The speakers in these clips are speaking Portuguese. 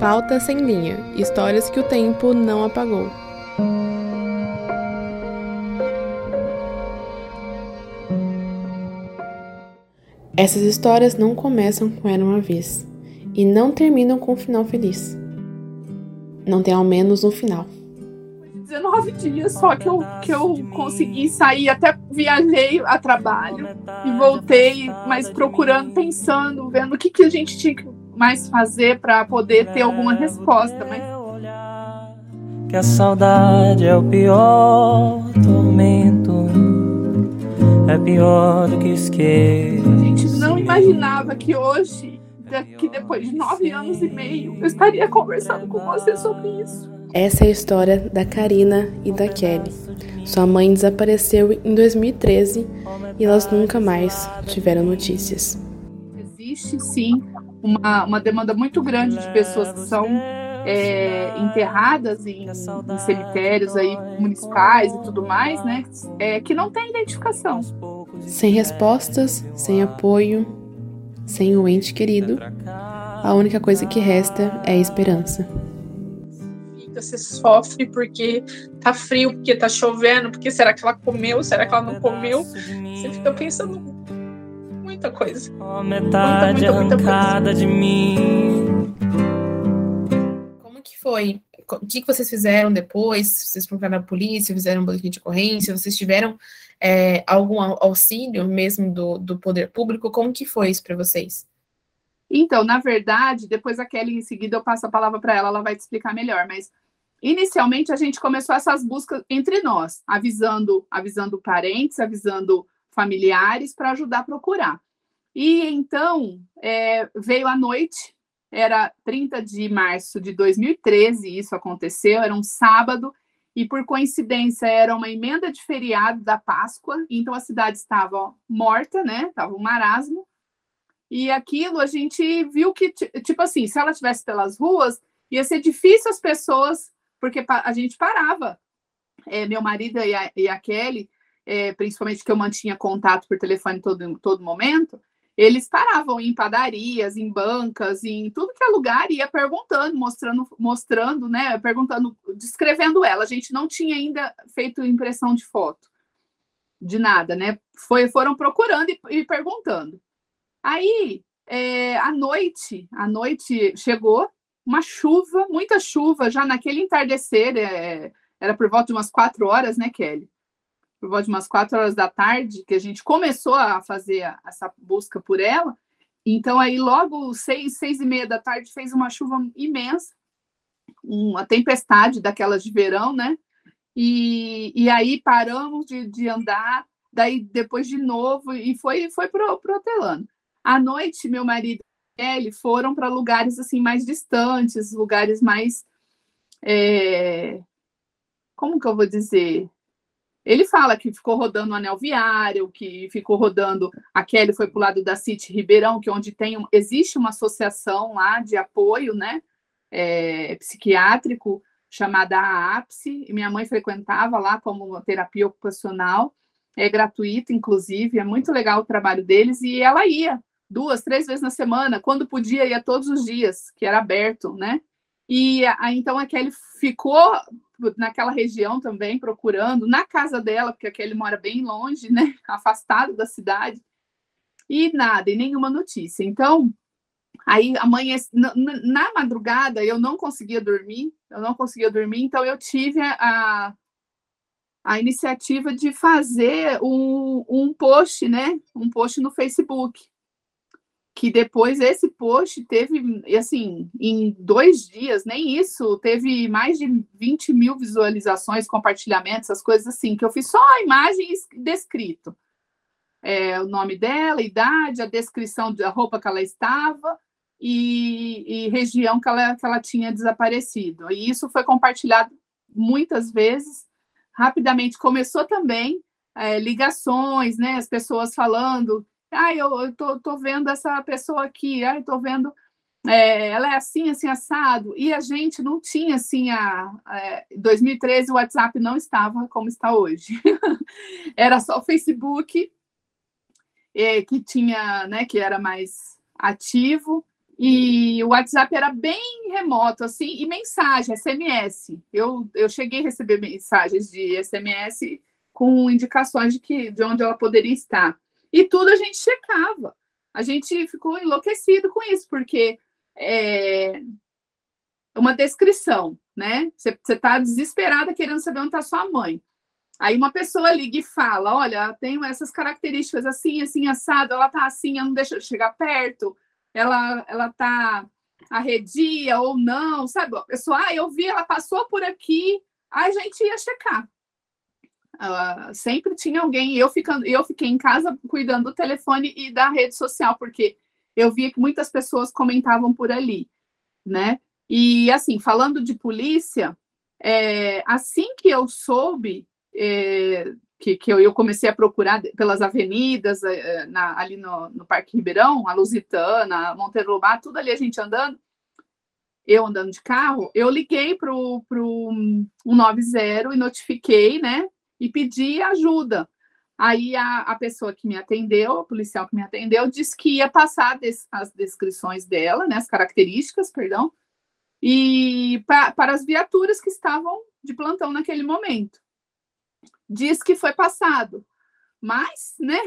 Pauta sem linha. Histórias que o tempo não apagou. Essas histórias não começam com Era uma vez e não terminam com um final feliz. Não tem ao menos um final. 19 dias só que eu, que eu consegui sair, até viajei a trabalho e voltei, mas procurando, pensando, vendo o que, que a gente tinha que mais fazer para poder ter alguma resposta. Mas... Que a saudade é o pior tormento, é pior do que esquecer. A gente não imaginava que hoje, que depois de nove anos e meio, eu estaria conversando com você sobre isso. Essa é a história da Karina e da Kelly. Sua mãe desapareceu em 2013 e elas nunca mais tiveram notícias. Existe sim uma, uma demanda muito grande de pessoas que são é, enterradas em, em, cemitérios aí municipais e tudo mais, né? É, que não tem identificação. Sem respostas, sem apoio, sem o ente querido, a única coisa que resta é a esperança você sofre porque tá frio, porque tá chovendo, porque será que ela comeu, será que ela não comeu? Você fica pensando muita coisa. metade muita, muita, muita arrancada de mim. Como que foi? O que, que vocês fizeram depois? Vocês procuraram a polícia, fizeram um boletim de ocorrência? Vocês tiveram é, algum auxílio mesmo do, do poder público? Como que foi isso para vocês? Então, na verdade, depois a Kelly, em seguida, eu passo a palavra para ela, ela vai te explicar melhor, mas inicialmente a gente começou essas buscas entre nós, avisando, avisando parentes, avisando familiares para ajudar a procurar. E então é, veio a noite, era 30 de março de 2013, isso aconteceu, era um sábado, e por coincidência era uma emenda de feriado da Páscoa, então a cidade estava morta, né? Estava um marasmo. E aquilo a gente viu que, tipo assim, se ela estivesse pelas ruas, ia ser difícil as pessoas porque a gente parava. É, meu marido e a, e a Kelly, é, principalmente que eu mantinha contato por telefone todo, todo momento, eles paravam em padarias, em bancas, em tudo que é lugar, e ia perguntando, mostrando, mostrando, né? Perguntando, descrevendo ela. A gente não tinha ainda feito impressão de foto, de nada, né? Foi, foram procurando e, e perguntando. Aí, é, à noite, a noite chegou, uma chuva, muita chuva, já naquele entardecer, é, era por volta de umas quatro horas, né, Kelly? Por volta de umas quatro horas da tarde, que a gente começou a fazer essa busca por ela. Então, aí, logo seis, seis e meia da tarde, fez uma chuva imensa, uma tempestade daquelas de verão, né? E, e aí paramos de, de andar, daí depois de novo, e foi, foi pro, protelando. À noite, meu marido Kelly foram para lugares assim mais distantes, lugares mais é... como que eu vou dizer? Ele fala que ficou rodando o anel viário, que ficou rodando. A Kelly foi para o lado da City Ribeirão, que é onde tem existe uma associação lá de apoio, né, é, psiquiátrico chamada AAPSE, e minha mãe frequentava lá como terapia ocupacional, é gratuito, inclusive, é muito legal o trabalho deles, e ela ia duas, três vezes na semana, quando podia, ia todos os dias, que era aberto, né? E a, então a Kelly ficou naquela região também, procurando, na casa dela, porque a Kelly mora bem longe, né? Afastado da cidade, e nada, e nenhuma notícia. Então, aí amanhã, na, na madrugada, eu não conseguia dormir, eu não conseguia dormir, então eu tive a, a iniciativa de fazer um, um post, né? Um post no Facebook que depois esse post teve, assim, em dois dias, nem isso, teve mais de 20 mil visualizações, compartilhamentos, essas coisas assim, que eu fiz só a imagem descrito. É, o nome dela, a idade, a descrição da roupa que ela estava e, e região que ela, que ela tinha desaparecido. E isso foi compartilhado muitas vezes. Rapidamente começou também é, ligações, né? As pessoas falando ah, eu, eu tô, tô vendo essa pessoa aqui, ah, eu vendo é, ela é assim, assim, assado, e a gente não tinha, assim, a 2013 o WhatsApp não estava como está hoje, era só o Facebook, é, que tinha, né, que era mais ativo, E o WhatsApp era bem remoto, assim, e mensagem, SMS. Eu, eu cheguei a receber mensagens de SMS com indicações de, que, de onde ela poderia estar. E tudo a gente checava. A gente ficou enlouquecido com isso, porque é uma descrição, né? Você está desesperada querendo saber onde está sua mãe. Aí uma pessoa liga e fala: Olha, tenho essas características assim, assim, assado, ela tá assim, eu não deixa eu chegar perto, ela, ela tá arredia ou não, sabe? A pessoa, ah, eu vi, ela passou por aqui, aí a gente ia checar. Sempre tinha alguém, eu ficando, eu fiquei em casa cuidando do telefone e da rede social, porque eu via que muitas pessoas comentavam por ali, né? E assim, falando de polícia, é, assim que eu soube é, que, que eu, eu, comecei a procurar pelas avenidas, é, na, ali no, no, Parque Ribeirão, a Lusitana, Monteiro Lobato, tudo ali a gente andando, eu andando de carro, eu liguei para o 190 e notifiquei, né? E pedi ajuda. Aí a, a, pessoa que me atendeu, o policial que me atendeu, disse que ia passar des, as descrições dela, né, as características, perdão, e pra, para as viaturas que estavam de plantão naquele momento diz que foi passado. Mas, né?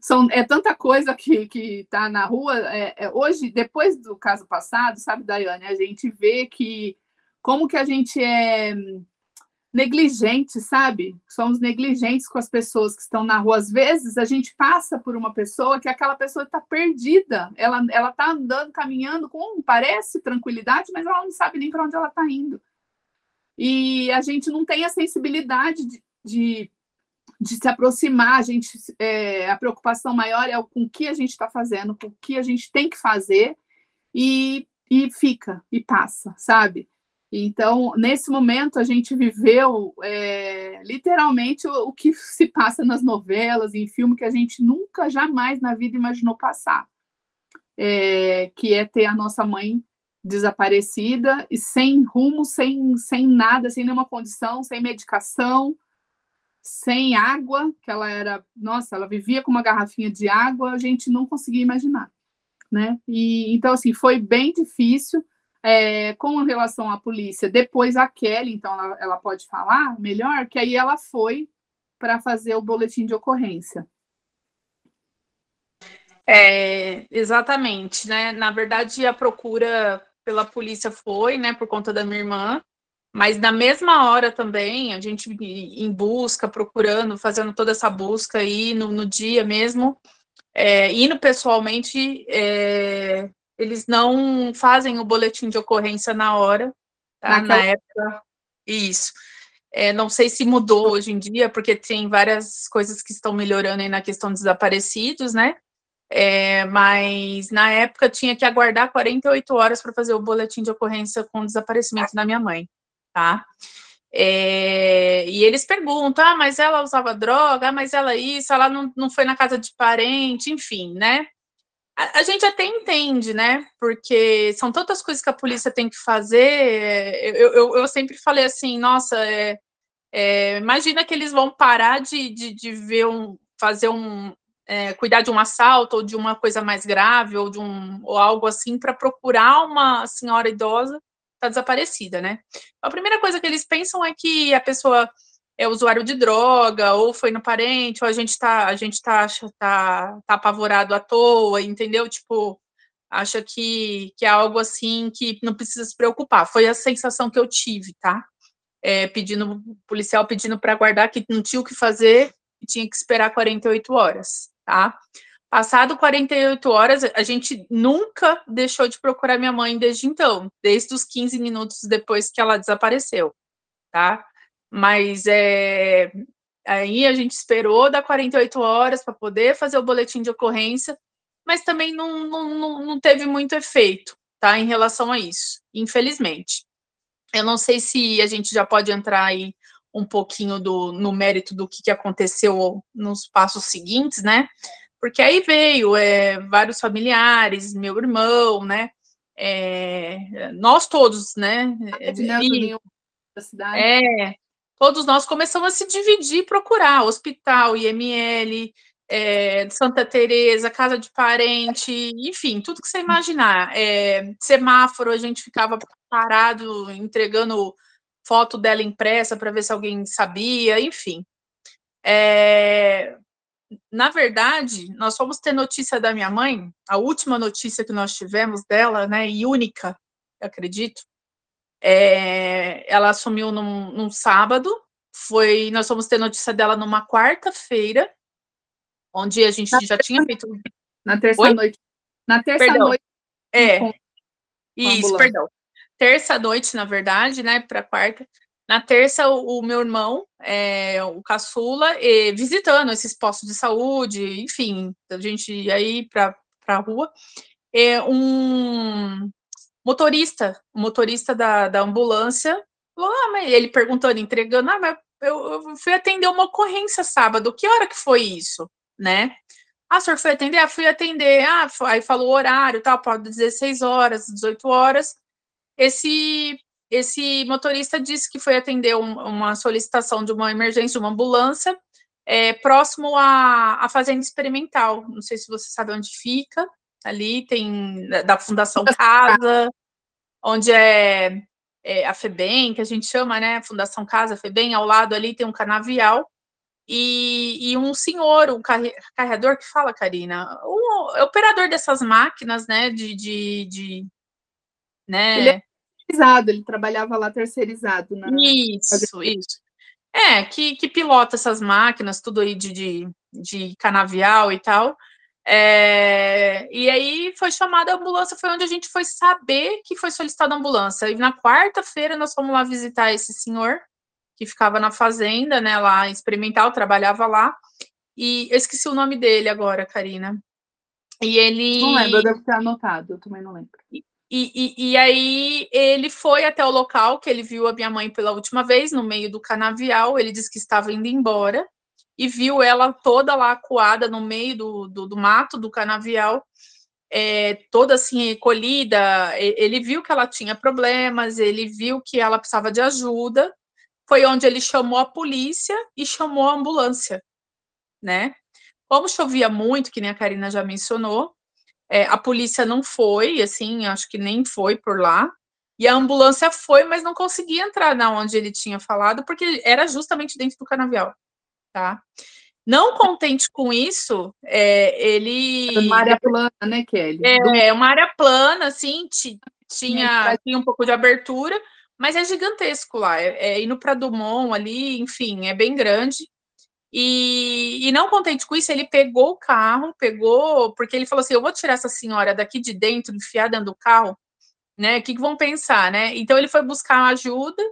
São, é tanta coisa que está na rua. É, é, hoje, depois do caso passado, sabe, Daiane, a gente vê que como que a gente é negligente, sabe? Somos negligentes com as pessoas que estão na rua. Às vezes a gente passa por uma pessoa que aquela pessoa está perdida. Ela ela está andando, caminhando com parece tranquilidade, mas ela não sabe nem para onde ela está indo. E a gente não tem a sensibilidade de, de, de se aproximar, a gente é, a preocupação maior é com o que a gente está fazendo, com o que a gente tem que fazer e, e fica e passa, sabe? Então, nesse momento, a gente viveu é, literalmente o, o, que se passa nas novelas, em filme, que a gente nunca, jamais na vida imaginou passar. É, que é ter a nossa mãe desaparecida e sem rumo, sem, sem nada, sem nenhuma condição, sem medicação, sem água, que ela era, nossa, ela vivia com uma garrafinha de água, a gente não conseguia imaginar, né? E então assim foi bem difícil. É, com relação à polícia, depois a Kelly, então ela, ela pode falar melhor, que aí ela foi para fazer o boletim de ocorrência. É, exatamente, né? Na verdade, a procura pela polícia foi, né, por conta da minha irmã, mas na mesma hora também, a gente em busca, procurando, fazendo toda essa busca aí no, no dia mesmo, é, indo pessoalmente, é, eles não fazem o boletim de ocorrência na hora, tá? Na época, isso. É, não sei se mudou hoje em dia, porque tem várias coisas que estão melhorando aí na questão dos desaparecidos, né? É, mas na época tinha que aguardar 48 horas para fazer o boletim de ocorrência com o desaparecimento da minha mãe tá? É, e eles perguntam, ah, mas ela usava droga, ah, mas ela isso, ela não, não foi na casa de parente, enfim, né? A, a, gente até entende, né? Porque são tantas coisas que a polícia tem que fazer. Eu, eu, eu sempre falei assim, nossa, é, é, imagina que eles vão parar de, de, de ver um, fazer um, é, cuidar de um assalto ou de uma coisa mais grave ou de um ou algo assim para procurar uma senhora idosa está desaparecida, né? A primeira coisa que eles pensam é que a pessoa é usuário de droga, ou foi no parente, ou a gente tá, a gente tá, tá, tá apavorado à toa, entendeu? Tipo, acha que, que é algo assim que não precisa se preocupar. Foi a sensação que eu tive, tá? É, pedindo, policial pedindo para guardar que não tinha o que fazer e tinha que esperar 48 horas, tá? Passado 48 horas, a gente nunca deixou de procurar minha mãe desde então, desde os 15 minutos depois que ela desapareceu, tá? Mas é, aí a gente esperou dar 48 horas para poder fazer o boletim de ocorrência, mas também não, não, não teve muito efeito, tá? Em relação a isso, infelizmente. Eu não sei se a gente já pode entrar aí um pouquinho do, no mérito do que, que aconteceu nos passos seguintes, né? porque aí veio é, vários familiares, meu irmão, né? É, nós todos, né? E, é, todos nós começamos a se dividir, procurar hospital, IML, é, Santa Teresa, casa de parente, enfim, tudo que você imaginar. É, semáforo, a gente ficava parado entregando foto dela impressa para ver se alguém sabia, enfim. É, na verdade, nós fomos ter notícia da minha mãe, a última notícia que nós tivemos dela, né, e única, acredito, é, ela assumiu num, num, sábado, foi, nós fomos ter notícia dela numa quarta-feira, onde a gente na já tinha feito... Na terça-noite. Na terça-noite. É, isso, perdão. Terça-noite, na verdade, né, para quarta, na terça, o, o meu irmão, é, o caçula, e, visitando esses postos de saúde, enfim, a gente ia aí para a rua. É, um motorista, um motorista da, da ambulância, falou, ah, mas ele perguntando, entregando, ah, mas eu, eu, fui atender uma ocorrência sábado, que hora que foi isso, né? Ah, o senhor foi atender? Ah, fui atender. Ah, aí falou o horário, tal, pode 16 horas, 18 horas. Esse esse motorista disse que foi atender um, uma solicitação de uma emergência, de uma ambulância, é, próximo à, à Fazenda Experimental. Não sei se você sabe onde fica. Ali tem da Fundação Casa, onde é, é a FEBEM, que a gente chama, né? Fundação Casa, FEBEM, ao lado ali tem um canavial. E, e, um senhor, um carregador que fala, Karina, o operador dessas máquinas, né, de, de, de né? Ele é terceirizado, ele trabalhava lá terceirizado. Na... Isso, isso. É, que, que pilota essas máquinas, tudo aí de, de, de canavial e tal. É, e aí foi chamada a ambulância, foi onde a gente foi saber que foi solicitada a ambulância. E na quarta-feira nós fomos lá visitar esse senhor, que ficava na fazenda, né, lá experimental, trabalhava lá. E eu esqueci o nome dele agora, Karina. E ele. Não lembro, eu devo ter anotado, eu também não lembro. E, e, e, aí ele foi até o local que ele viu a minha mãe pela última vez, no meio do canavial. Ele disse que estava indo embora e viu ela toda lá acuada no meio do, do, do mato do canavial, é, toda assim recolhida. Ele viu que ela tinha problemas, ele viu que ela precisava de ajuda. Foi onde ele chamou a polícia e chamou a ambulância, né? Como chovia muito, que nem a Karina já mencionou, é, a polícia não foi, assim, acho que nem foi por lá. E a ambulância foi, mas não conseguia entrar na onde ele tinha falado, porque era justamente dentro do canavial, tá? Não contente com isso, é, ele. Uma área plana, né, Kelly? É, é uma área plana, assim, tinha, tinha um pouco de abertura, mas é gigantesco lá. É, é indo para Dumont ali, enfim, é bem grande. E, e, não contente com isso, ele pegou o carro, pegou, porque ele falou assim: eu vou tirar essa senhora daqui de dentro, enfiar dentro do carro, né? O que, que vão pensar, né? Então ele foi buscar ajuda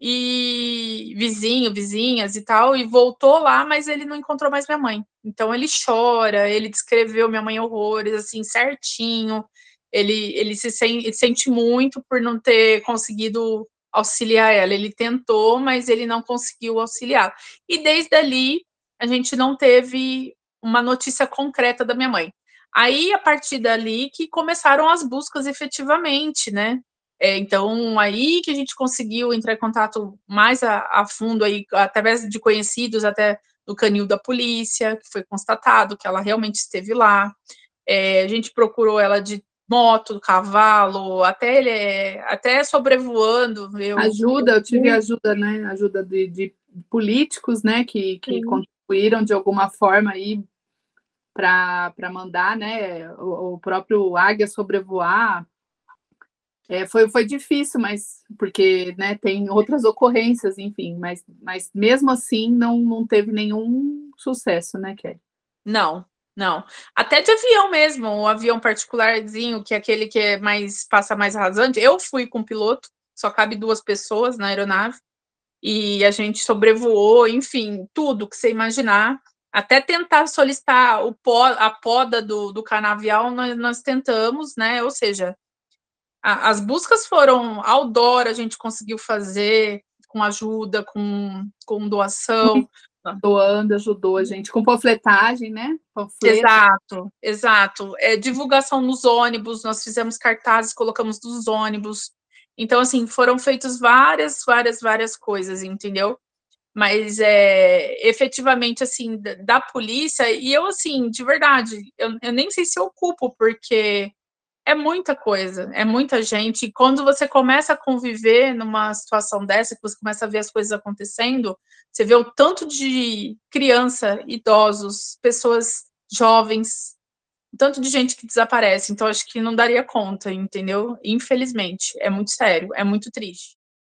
e vizinho, vizinhas e tal, e voltou lá, mas ele não encontrou mais minha mãe. Então ele chora, ele descreveu minha mãe horrores, assim, certinho. Ele, ele se sente, sente muito por não ter conseguido auxiliar ela. Ele tentou, mas ele não conseguiu auxiliar. E desde ali, a gente não teve uma notícia concreta da minha mãe. Aí, a partir dali, que começaram as buscas efetivamente, né? É, então, aí que a gente conseguiu entrar em contato mais a, a fundo, aí, através de conhecidos, até do canil da polícia, que foi constatado que ela realmente esteve lá. É, a gente procurou ela de moto, cavalo, até ele é, até sobrevoando. Eu, ajuda, eu tive ajuda, né? Ajuda de, de políticos, né? Que, que contribuíram de alguma forma aí para mandar, né? O, o, próprio águia sobrevoar. É, foi, foi difícil, mas porque né, tem outras ocorrências, enfim, mas, mas mesmo assim não, não teve nenhum sucesso, né, Kelly? Não, não. Até de avião mesmo, o um avião particularzinho, que é aquele que é mais passa mais rasante. Eu fui com o piloto, só cabe duas pessoas na aeronave, e a gente sobrevoou, enfim, tudo que você imaginar. Até tentar solicitar o pó, a poda do, do canavial, nós, nós tentamos, né? Ou seja, a, as buscas foram outdoor, a gente conseguiu fazer com ajuda, com, com doação. doando, ajudou a gente com panfletagem, né? Panfleto. Exato, exato. É, divulgação nos ônibus, nós fizemos cartazes, colocamos nos ônibus. Então, assim, foram feitas várias, várias, várias coisas, entendeu? mas é, efetivamente, assim, da, da, polícia, e eu, assim, de verdade, eu, eu nem sei se eu culpo, porque é muita coisa, é muita gente, e quando você começa a conviver numa situação dessa, que você começa a ver as coisas acontecendo, você vê o tanto de criança, idosos, pessoas jovens, tanto de gente que desaparece, então acho que não daria conta, entendeu? Infelizmente, é muito sério, é muito triste.